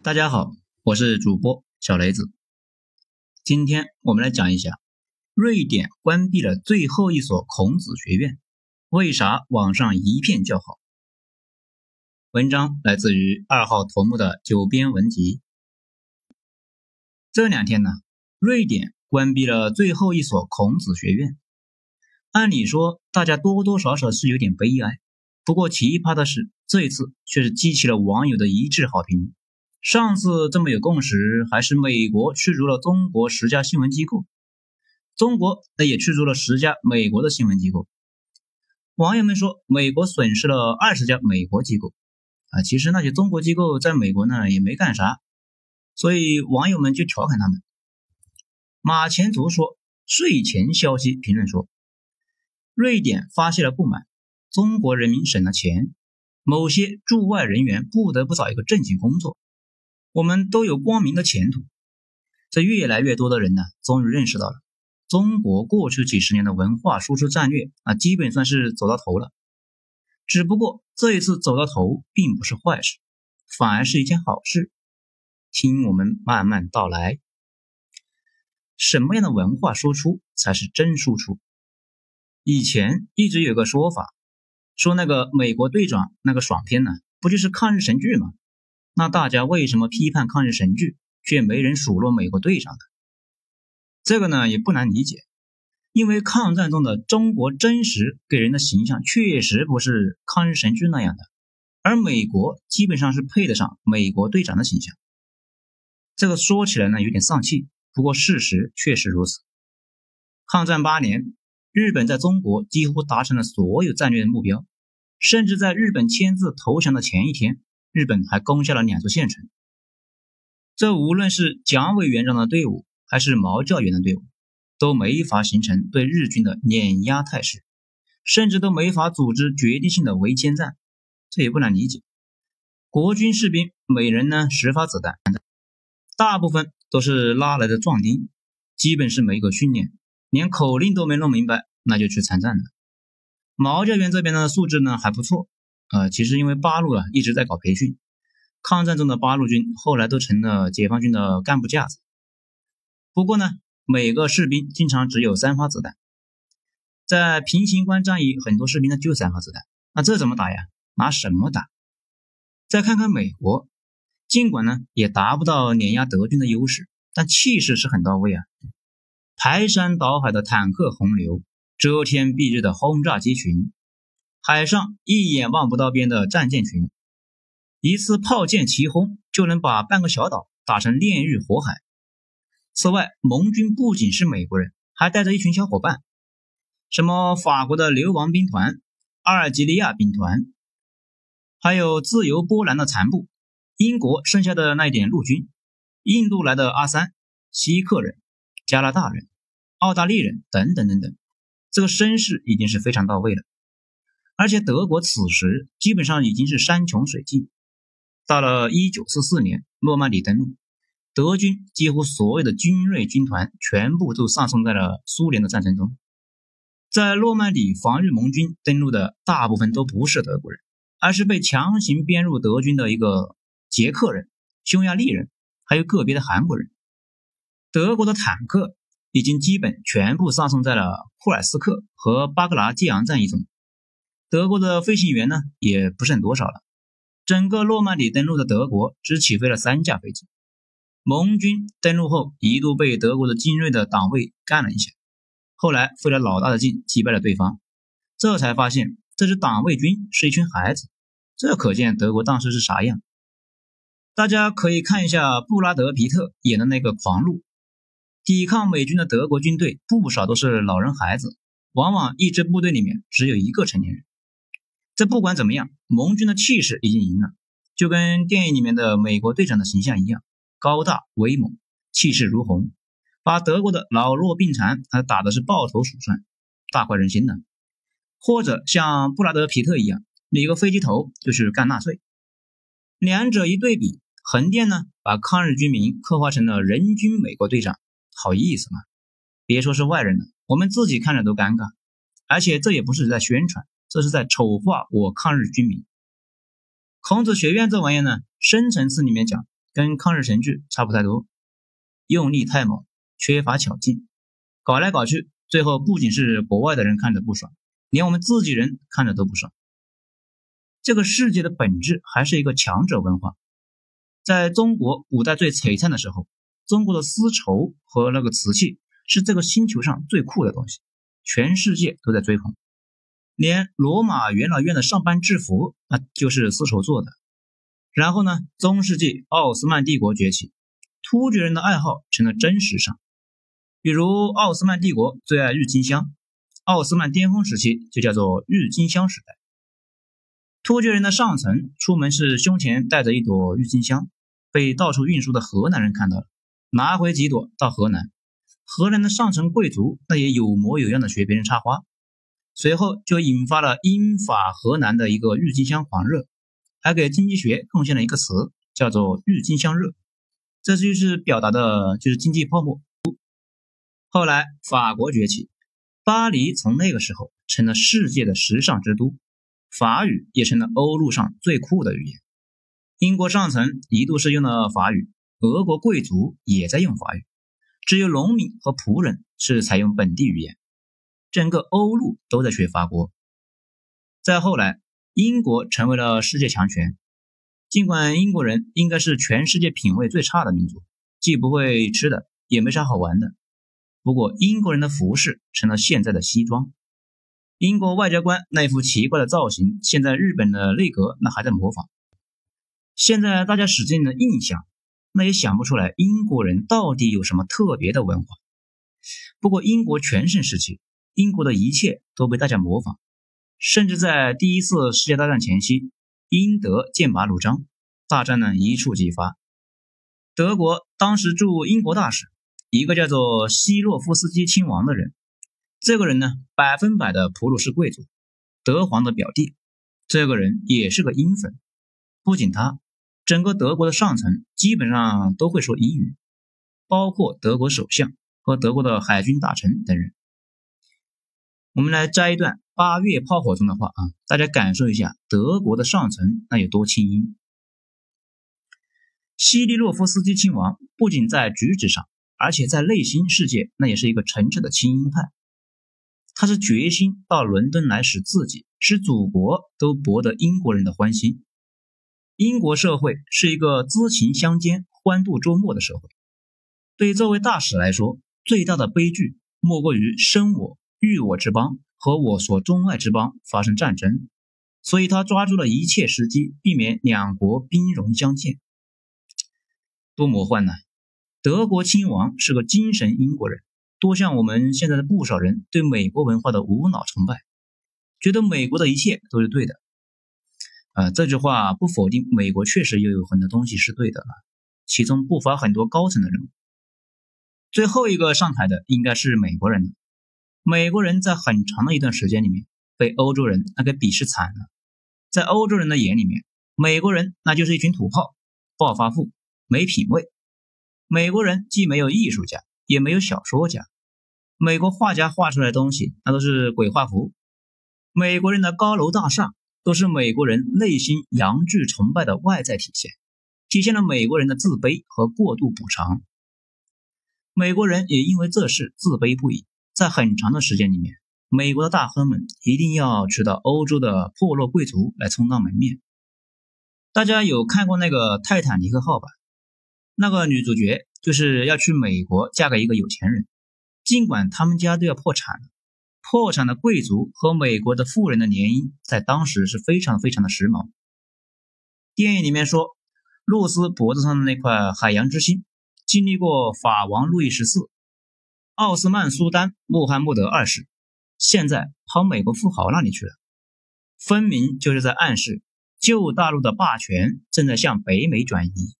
大家好，我是主播小雷子。今天我们来讲一下，瑞典关闭了最后一所孔子学院，为啥网上一片叫好？文章来自于二号头目的九编文集。这两天呢，瑞典关闭了最后一所孔子学院。按理说，大家多多少少是有点悲哀。不过奇葩的是，这一次却是激起了网友的一致好评。上次这么有共识，还是美国驱逐了中国十家新闻机构，中国那也驱逐了十家美国的新闻机构。网友们说，美国损失了二十家美国机构啊，其实那些中国机构在美国呢也没干啥，所以网友们就调侃他们。马前卒说，睡前消息评论说，瑞典发泄了不满，中国人民省了钱，某些驻外人员不得不找一个正经工作。我们都有光明的前途。这越来越多的人呢，终于认识到了中国过去几十年的文化输出战略啊，基本算是走到头了。只不过这一次走到头，并不是坏事，反而是一件好事。听我们慢慢道来。什么样的文化输出才是真输出？以前一直有个说法，说那个美国队长那个爽片呢，不就是抗日神剧吗？那大家为什么批判抗日神剧，却没人数落美国队长呢？这个呢也不难理解，因为抗战中的中国真实给人的形象确实不是抗日神剧那样的，而美国基本上是配得上美国队长的形象。这个说起来呢有点丧气，不过事实确实如此。抗战八年，日本在中国几乎达成了所有战略的目标，甚至在日本签字投降的前一天。日本还攻下了两座县城，这无论是蒋委员长的队伍，还是毛教员的队伍，都没法形成对日军的碾压态势，甚至都没法组织决定性的围歼战。这也不难理解。国军士兵每人呢十发子弹，大部分都是拉来的壮丁，基本是没个训练，连口令都没弄明白，那就去参战了。毛教员这边的素质呢还不错。呃，其实因为八路啊一直在搞培训，抗战中的八路军后来都成了解放军的干部架子。不过呢，每个士兵经常只有三发子弹，在平型关战役，很多士兵呢就三发子弹，那这怎么打呀？拿什么打？再看看美国，尽管呢也达不到碾压德军的优势，但气势是很到位啊，排山倒海的坦克洪流，遮天蔽日的轰炸机群。海上一眼望不到边的战舰群，一次炮舰齐轰就能把半个小岛打成炼狱火海。此外，盟军不仅是美国人，还带着一群小伙伴，什么法国的流亡兵团、阿尔及利亚兵团，还有自由波兰的残部、英国剩下的那一点陆军、印度来的阿三、锡克人、加拿大人、澳大利人等等等等，这个声势已经是非常到位了。而且德国此时基本上已经是山穷水尽。到了一九四四年诺曼底登陆，德军几乎所有的精锐军团全部都丧送在了苏联的战争中。在诺曼底防御盟军登陆的大部分都不是德国人，而是被强行编入德军的一个捷克人、匈牙利人，还有个别的韩国人。德国的坦克已经基本全部丧送在了库尔斯克和巴格拉季昂战役中。德国的飞行员呢，也不剩多少了。整个诺曼底登陆的德国只起飞了三架飞机。盟军登陆后，一度被德国的精锐的党卫干了一下，后来费了老大的劲击败了对方，这才发现这支党卫军是一群孩子。这可见德国当时是啥样。大家可以看一下布拉德皮特演的那个《狂怒》，抵抗美军的德国军队不少都是老人孩子，往往一支部队里面只有一个成年人。这不管怎么样，盟军的气势已经赢了，就跟电影里面的美国队长的形象一样，高大威猛，气势如虹，把德国的老弱病残他打的是抱头鼠窜，大快人心呢。或者像布拉德皮特一样，理个飞机头就是干纳粹。两者一对比，横店呢把抗日军民刻画成了人均美国队长，好意思吗？别说是外人了，我们自己看着都尴尬。而且这也不是在宣传。这是在丑化我抗日军民。孔子学院这玩意呢，深层次里面讲，跟抗日神剧差不太多，用力太猛，缺乏巧劲，搞来搞去，最后不仅是国外的人看着不爽，连我们自己人看着都不爽。这个世界的本质还是一个强者文化。在中国古代最璀璨的时候，中国的丝绸和那个瓷器是这个星球上最酷的东西，全世界都在追捧。连罗马元老院的上班制服那就是丝绸做的。然后呢，中世纪奥斯曼帝国崛起，突厥人的爱好成了真时尚。比如奥斯曼帝国最爱郁金香，奥斯曼巅峰时期就叫做郁金香时代。突厥人的上层出门是胸前带着一朵郁金香，被到处运输的河南人看到了，拿回几朵到河南。河南的上层贵族那也有模有样的学别人插花，随后就引发了英法荷兰的一个郁金香狂热，还给经济学贡献了一个词，叫做郁金香热。这就是表达的就是经济泡沫。后来法国崛起，巴黎从那个时候成了世界的时尚之都。法语也成了欧陆上最酷的语言。英国上层一度是用了法语，俄国贵族也在用法语，只有农民和仆人是采用本地语言。整个欧陆都在学法国。再后来，英国成为了世界强权。尽管英国人应该是全世界品味最差的民族，既不会吃的，也没啥好玩的。不过，英国人的服饰成了现在的西装。英国外交官那副奇怪的造型，现在日本的内阁那还在模仿。现在大家使劲的印象，那也想不出来英国人到底有什么特别的文化。不过英国全盛时期，英国的一切都被大家模仿，甚至在第一次世界大战前夕，英德剑拔弩张，大战呢一触即发。德国当时驻英国大使，一个叫做希洛夫斯基亲王的人。这个人呢，百分百的普鲁士贵族，德皇的表弟。这个人也是个英粉。不仅他，整个德国的上层基本上都会说英语，包括德国首相和德国的海军大臣等人。我们来摘一段《八月炮火》中的话啊，大家感受一下德国的上层那有多亲英。西利洛夫斯基亲王不仅在举止上，而且在内心世界，那也是一个诚挚的亲英派。他是决心到伦敦来，使自己、使祖国都博得英国人的欢心。英国社会是一个知情相间、欢度周末的社会。对这位大使来说，最大的悲剧莫过于生我欲我之邦和我所钟爱之邦发生战争，所以他抓住了一切时机，避免两国兵戎相见。多魔幻呐！德国亲王是个精神英国人。多像我们现在的不少人对美国文化的无脑崇拜，觉得美国的一切都是对的。啊，这句话不否定美国确实也有很多东西是对的了，其中不乏很多高层的人物。最后一个上台的应该是美国人了。美国人在很长的一段时间里面被欧洲人那给鄙视惨了，在欧洲人的眼里面，美国人那就是一群土炮、暴发户、没品位。美国人既没有艺术家。也没有小说家，美国画家画出来的东西那都是鬼画符。美国人的高楼大厦都是美国人内心阳具崇拜的外在体现，体现了美国人的自卑和过度补偿。美国人也因为这事自卑不已，在很长的时间里面，美国的大亨们一定要娶到欧洲的破落贵族来充当门面。大家有看过那个泰坦尼克号吧？那个女主角。就是要去美国嫁给一个有钱人，尽管他们家都要破产了。破产的贵族和美国的富人的联姻，在当时是非常非常的时髦。电影里面说，露丝脖子上的那块海洋之心，经历过法王路易十四、奥斯曼苏丹穆罕默德二世，现在跑美国富豪那里去了，分明就是在暗示旧大陆的霸权正在向北美转移。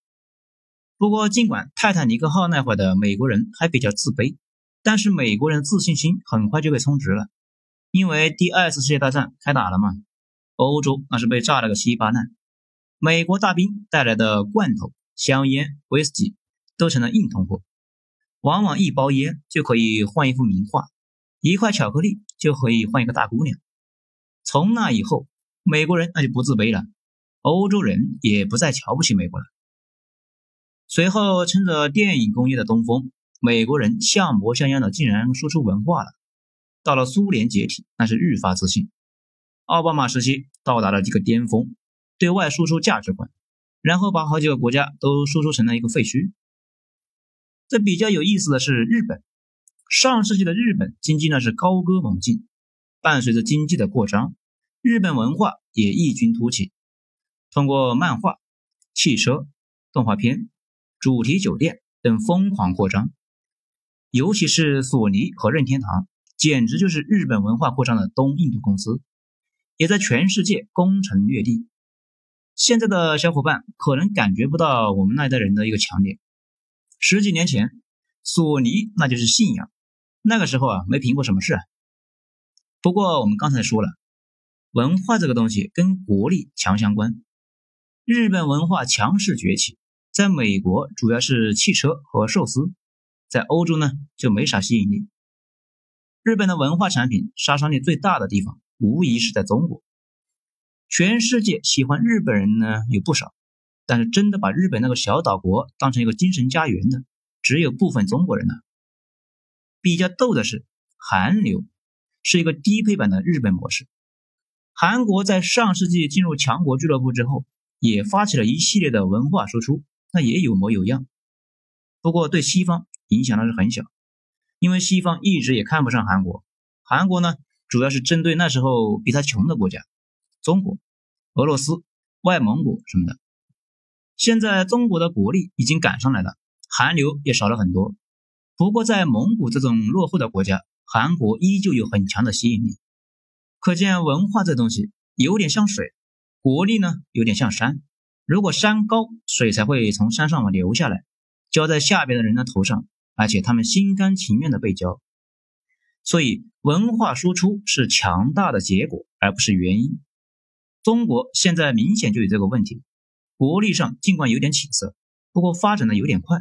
不过，尽管泰坦尼克号那会儿的美国人还比较自卑，但是美国人的自信心很快就被充值了，因为第二次世界大战开打了嘛，欧洲那是被炸了个稀巴烂，美国大兵带来的罐头、香烟、威士忌都成了硬通货，往往一包烟就可以换一幅名画，一块巧克力就可以换一个大姑娘。从那以后，美国人那就不自卑了，欧洲人也不再瞧不起美国了。随后趁着电影工业的东风，美国人像模像样的竟然输出文化了。到了苏联解体，那是愈发自信。奥巴马时期到达了这个巅峰，对外输出价值观，然后把好几个国家都输出成了一个废墟。这比较有意思的是日本，上世纪的日本经济呢是高歌猛进，伴随着经济的扩张，日本文化也异军突起，通过漫画、汽车、动画片、主题酒店等疯狂扩张，尤其是索尼和任天堂，简直就是日本文化扩张的东印度公司，也在全世界攻城略地。现在的小伙伴可能感觉不到我们那一代人的一个强烈。十几年前，索尼那就是信仰。那个时候啊，没苹果什么事。不过我们刚才说了，文化这个东西跟国力强相关。日本文化强势崛起，在美国主要是汽车和寿司，在欧洲呢就没啥吸引力。日本的文化产品杀伤力最大的地方，无疑是在中国。全世界喜欢日本人呢有不少。但是真的把日本那个小岛国当成一个精神家园的，只有部分中国人呢。比较逗的是，韩流是一个低配版的日本模式。韩国在上世纪进入强国俱乐部之后，也发起了一系列的文化输出，那也有模有样。不过对西方影响那是很小，因为西方一直也看不上韩国。韩国呢，主要是针对那时候比他穷的国家，中国、俄罗斯、外蒙古什么的。现在中国的国力已经赶上来了，韩流也少了很多。不过在蒙古这种落后的国家，韩国依旧有很强的吸引力。可见文化这东西有点像水，国力呢有点像山。如果山高，水才会从山上流下来，浇在下边的人的头上，而且他们心甘情愿的被浇。所以文化输出是强大的结果，而不是原因。中国现在明显就有这个问题。国力上尽管有点起色，不过发展的有点快，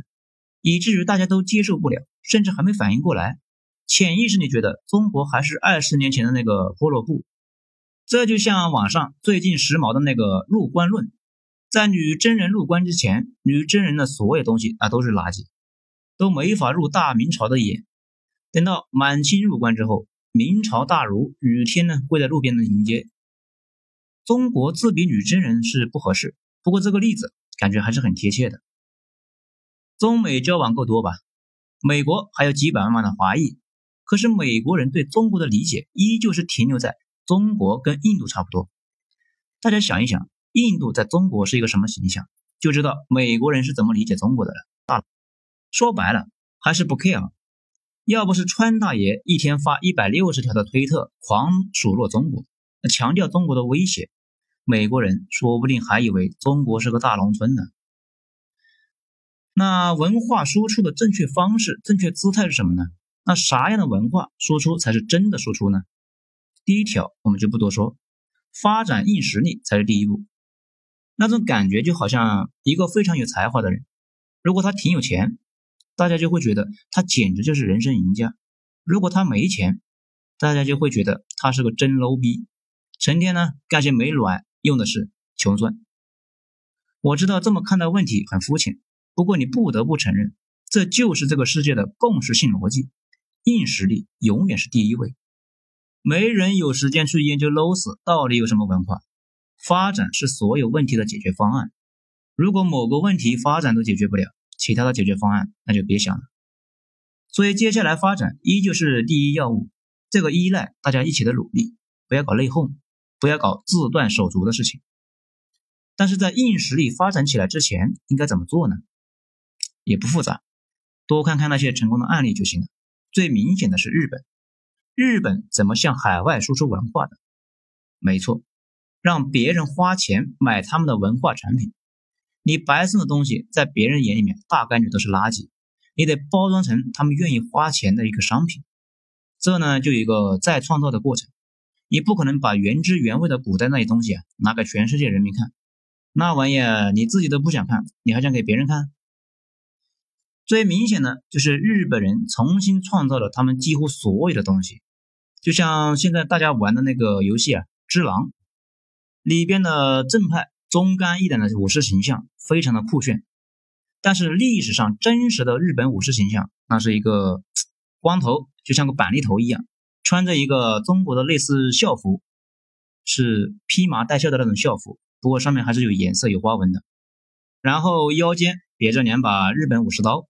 以至于大家都接受不了，甚至还没反应过来。潜意识里觉得中国还是二十年前的那个波洛布。这就像网上最近时髦的那个入关论，在女真人入关之前，女真人的所有东西啊都是垃圾，都没法入大明朝的眼。等到满清入关之后，明朝大儒雨天呢跪在路边的迎接。中国自比女真人是不合适。不过这个例子感觉还是很贴切的。中美交往够多吧？美国还有几百万万的华裔，可是美国人对中国的理解依旧是停留在中国跟印度差不多。大家想一想，印度在中国是一个什么形象，就知道美国人是怎么理解中国的了。大说白了还是不 care。要不是川大爷一天发一百六十条的推特，狂数落中国，强调中国的威胁。美国人说不定还以为中国是个大农村呢。那文化输出的正确方式、正确姿态是什么呢？那啥样的文化输出才是真的输出呢？第一条我们就不多说，发展硬实力才是第一步。那种感觉就好像一个非常有才华的人，如果他挺有钱，大家就会觉得他简直就是人生赢家；如果他没钱，大家就会觉得他是个真 low 逼，成天呢干些没卵。用的是穷酸。我知道这么看待问题很肤浅，不过你不得不承认，这就是这个世界的共识性逻辑：硬实力永远是第一位。没人有时间去研究 loss 到底有什么文化。发展是所有问题的解决方案。如果某个问题发展都解决不了，其他的解决方案那就别想了。所以接下来发展依旧是第一要务。这个依赖大家一起的努力，不要搞内讧。不要搞自断手足的事情，但是在硬实力发展起来之前，应该怎么做呢？也不复杂，多看看那些成功的案例就行了。最明显的是日本，日本怎么向海外输出文化的？没错，让别人花钱买他们的文化产品。你白送的东西，在别人眼里面大概率都是垃圾，你得包装成他们愿意花钱的一个商品。这呢，就有一个再创造的过程。你不可能把原汁原味的古代那些东西啊拿给全世界人民看，那玩意你自己都不想看，你还想给别人看？最明显的就是日本人重新创造了他们几乎所有的东西，就像现在大家玩的那个游戏啊，《只狼》里边的正派忠肝义胆的武士形象非常的酷炫，但是历史上真实的日本武士形象，那是一个 光头，就像个板栗头一样，穿着一个中国的类似校服，是披麻戴孝的那种校服，不过上面还是有颜色、有花纹的。然后腰间别着两把日本武士刀，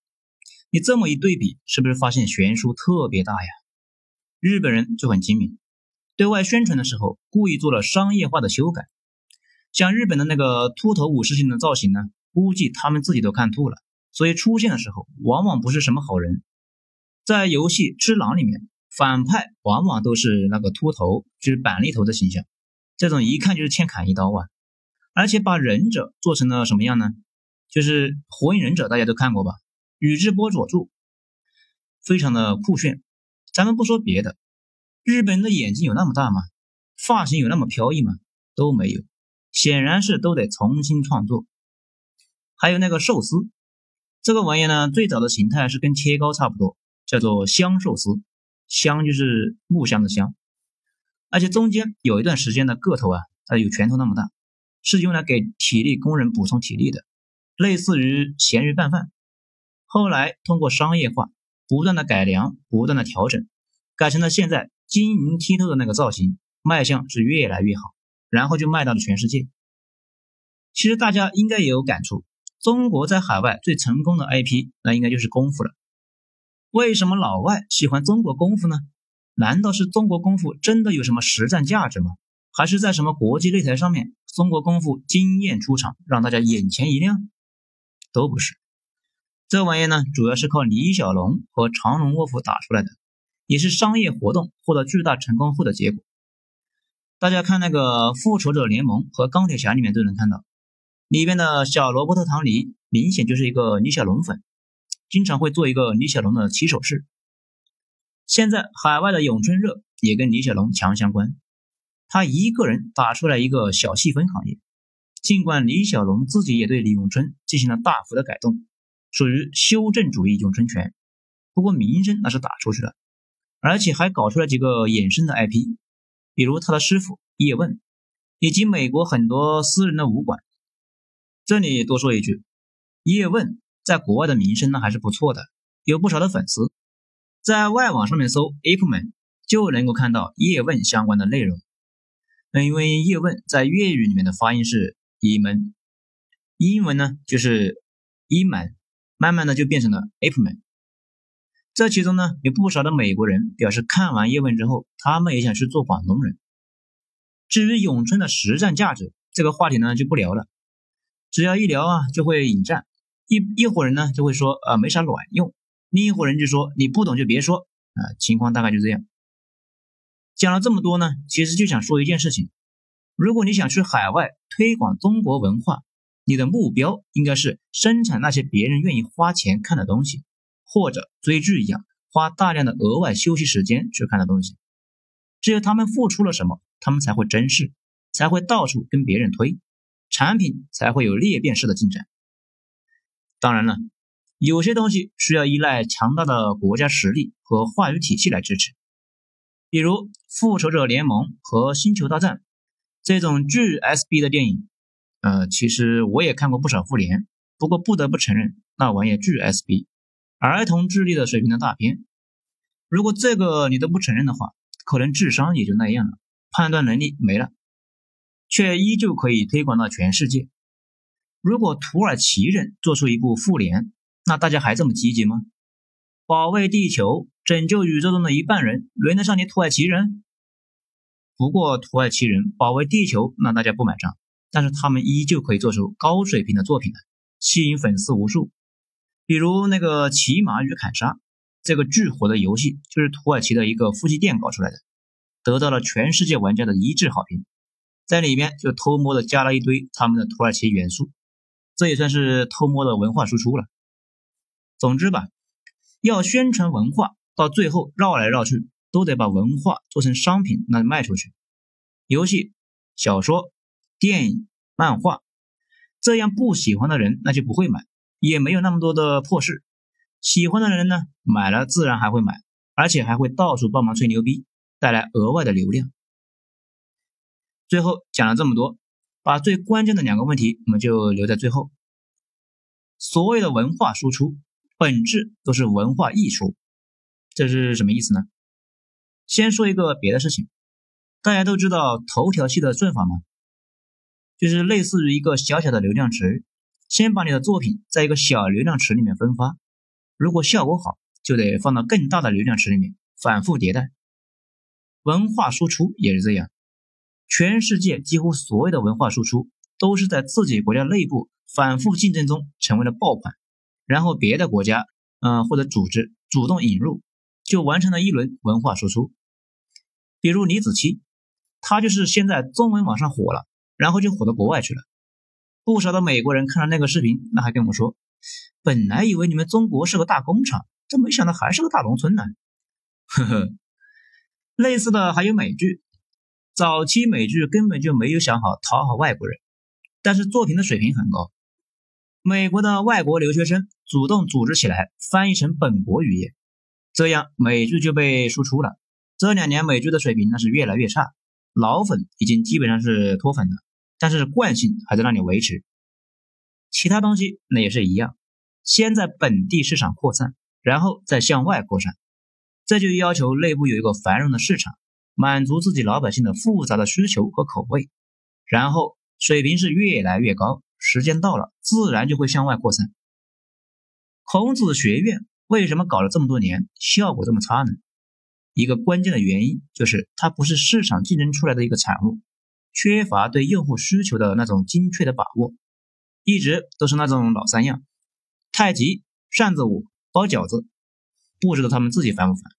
你这么一对比，是不是发现悬殊特别大呀？日本人就很精明，对外宣传的时候故意做了商业化的修改，像日本的那个秃头武士型的造型呢，估计他们自己都看吐了，所以出现的时候往往不是什么好人。在游戏《只狼》里面，反派往往都是那个秃头，就是板栗头的形象，这种一看就是欠砍一刀啊。而且把忍者做成了什么样呢？就是《火影忍者》，大家都看过吧？宇智波佐助，非常的酷炫。咱们不说别的，日本人的眼睛有那么大吗？发型有那么飘逸吗？都没有，显然是都得重新创作。还有那个寿司，这个玩意呢，最早的形态是跟切糕差不多，叫做香寿司，香就是木香的香，而且中间有一段时间的个头啊，它有拳头那么大。是用来给体力工人补充体力的，类似于咸鱼拌饭。后来通过商业化，不断的改良，不断的调整，改成了现在晶莹剔透的那个造型，卖相是越来越好，然后就卖到了全世界。其实大家应该也有感触，中国在海外最成功的 IP，那应该就是功夫了。为什么老外喜欢中国功夫呢？难道是中国功夫真的有什么实战价值吗？还是在什么国际擂台上面？中国功夫惊艳出场，让大家眼前一亮，都不是。这玩意呢，主要是靠李小龙和长龙卧虎打出来的，也是商业活动获得巨大成功后的结果。大家看那个《复仇者联盟》和《钢铁侠》里面都能看到，里边的小罗伯特·唐尼明显就是一个李小龙粉，经常会做一个李小龙的起手式。现在海外的咏春热也跟李小龙强相关。他一个人打出来一个小细分行业，尽管李小龙自己也对李咏春进行了大幅的改动，属于修正主义咏春拳，不过名声那是打出去了，而且还搞出了几个衍生的 IP，比如他的师傅叶问，以及美国很多私人的武馆。这里多说一句，叶问在国外的名声呢还是不错的，有不少的粉丝，在外网上面搜 Ape Man 就能够看到叶问相关的内容。那因为叶问在粤语里面的发音是“一门”，英文呢就是“一门”，慢慢的就变成了 “ape man”。这其中呢有不少的美国人表示，看完叶问之后，他们也想去做广东人。至于咏春的实战价值，这个话题呢就不聊了。只要一聊啊，就会引战，一一伙人呢就会说啊没啥卵用，另一伙人就说你不懂就别说啊，情况大概就这样。讲了这么多呢，其实就想说一件事情：如果你想去海外推广中国文化，你的目标应该是生产那些别人愿意花钱看的东西，或者追剧一样花大量的额外休息时间去看的东西。只有他们付出了什么，他们才会珍视，才会到处跟别人推，产品才会有裂变式的进展。当然了，有些东西需要依赖强大的国家实力和话语体系来支持。比如《复仇者联盟》和《星球大战》这种巨 SB 的电影，呃，其实我也看过不少复联，不过不得不承认，那玩意巨 SB，儿童智力的水平的大片。如果这个你都不承认的话，可能智商也就那样了，判断能力没了，却依旧可以推广到全世界。如果土耳其人做出一部复联，那大家还这么积极吗？保卫地球，拯救宇宙中的一半人，轮得上你土耳其人？不过土耳其人保卫地球，那大家不买账。但是他们依旧可以做出高水平的作品来，吸引粉丝无数。比如那个《骑马与砍杀》，这个巨火的游戏就是土耳其的一个夫妻店搞出来的，得到了全世界玩家的一致好评。在里面就偷摸的加了一堆他们的土耳其元素，这也算是偷摸的文化输出了。总之吧。要宣传文化，到最后绕来绕去，都得把文化做成商品，那卖出去。游戏、小说、电影、漫画，这样不喜欢的人那就不会买，也没有那么多的破事。喜欢的人呢，买了自然还会买，而且还会到处帮忙吹牛逼，带来额外的流量。最后讲了这么多，把最关键的两个问题，我们就留在最后。所有的文化输出本质都是文化溢出，这是什么意思呢？先说一个别的事情，大家都知道头条系的算法吗？就是类似于一个小小的流量池，先把你的作品在一个小流量池里面分发，如果效果好，就得放到更大的流量池里面反复迭代。文化输出也是这样，全世界几乎所有的文化输出都是在自己国家内部反复竞争中成为了爆款，然后别的国家，嗯或者组织主动引入，就完成了一轮文化输出。比如李子柒，他就是先在中文网上火了。然后就火到国外去了，不少的美国人看了那个视频，那还跟我说，本来以为你们中国是个大工厂，这没想到还是个大农村呢。呵呵，类似的还有美剧，早期美剧根本就没有想好讨好外国人，但是作品的水平很高，美国的外国留学生主动组织起来翻译成本国语言，这样美剧就被输出了。这两年美剧的水平那是越来越差，老粉已经基本上是脱粉了。但是惯性还在那里维持，其他东西那也是一样，先在本地市场扩散，然后再向外扩散，这就要求内部有一个繁荣的市场，满足自己老百姓的复杂的需求和口味，然后水平是越来越高，时间到了，自然就会向外扩散。孔子学院为什么搞了这么多年，效果这么差呢？一个关键的原因就是它不是市场竞争出来的一个产物。缺乏对用户需求的那种精确的把握，一直都是那种老三样：太极、扇子舞、包饺子，不知道他们自己烦不烦。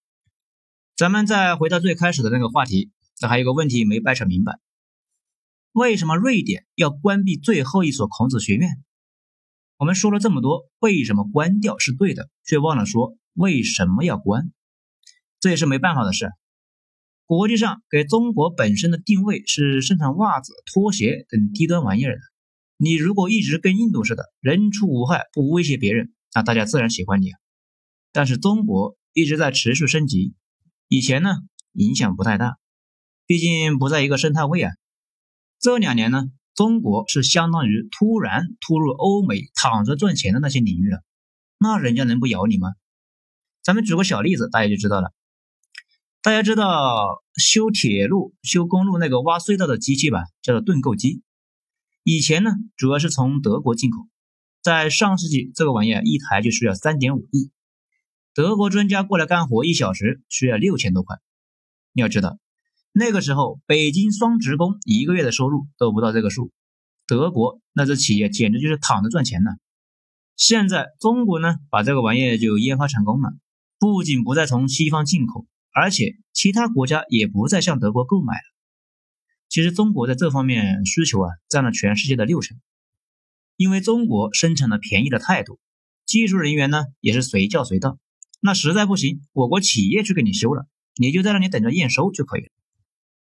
咱们再回到最开始的那个话题，这还有个问题没掰扯明白：为什么瑞典要关闭最后一所孔子学院？我们说了这么多，为什么关掉是对的，却忘了说为什么要关？这也是没办法的事。国际上给中国本身的定位是生产袜子、拖鞋等低端玩意儿的。你如果一直跟印度似的，人畜无害，不威胁别人，那大家自然喜欢你啊。但是中国一直在持续升级，以前呢影响不太大，毕竟不在一个生态位啊。这两年呢，中国是相当于突然突入欧美躺着赚钱的那些领域了，那人家能不咬你吗？咱们举个小例子，大家就知道了。大家知道修铁路、修公路那个挖隧道的机器吧？叫做盾构机。以前呢，主要是从德国进口。在上世纪，这个玩意儿一台就需要三点五亿。德国专家过来干活，一小时需要六千多块。你要知道，那个时候北京双职工一个月的收入都不到这个数。德国那这企业简直就是躺着赚钱呢。现在中国呢，把这个玩意就研发成功了，不仅不再从西方进口。而且其他国家也不再向德国购买了。其实中国在这方面需求啊占了全世界的六成，因为中国生产的便宜的态度，技术人员呢也是随叫随到。那实在不行，我国企业去给你修了，你就在那里等着验收就可以了。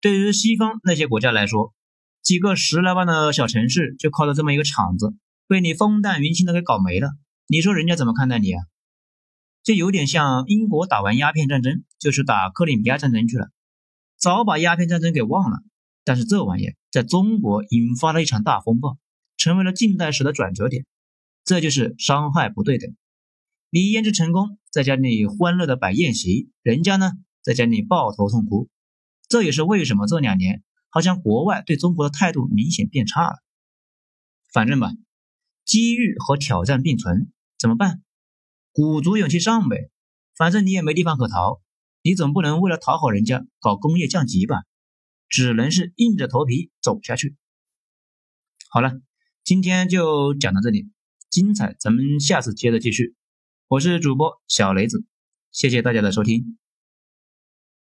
对于西方那些国家来说，几个十来万的小城市就靠着这么一个厂子，被你风淡云轻的给搞没了，你说人家怎么看待你啊？这有点像英国打完鸦片战争就去打克里米亚战争去了，早把鸦片战争给忘了。但是这玩意在中国引发了一场大风暴，成为了近代史的转折点。这就是伤害不对等。你研制成功，在家里欢乐的摆宴席，人家呢在家里抱头痛哭。这也是为什么这两年好像国外对中国的态度明显变差了。反正吧，机遇和挑战并存，怎么办？鼓足勇气上呗，反正你也没地方可逃，你总不能为了讨好人家搞工业降级吧？只能是硬着头皮走下去。好了，今天就讲到这里，精彩咱们下次接着继续。我是主播小雷子，谢谢大家的收听。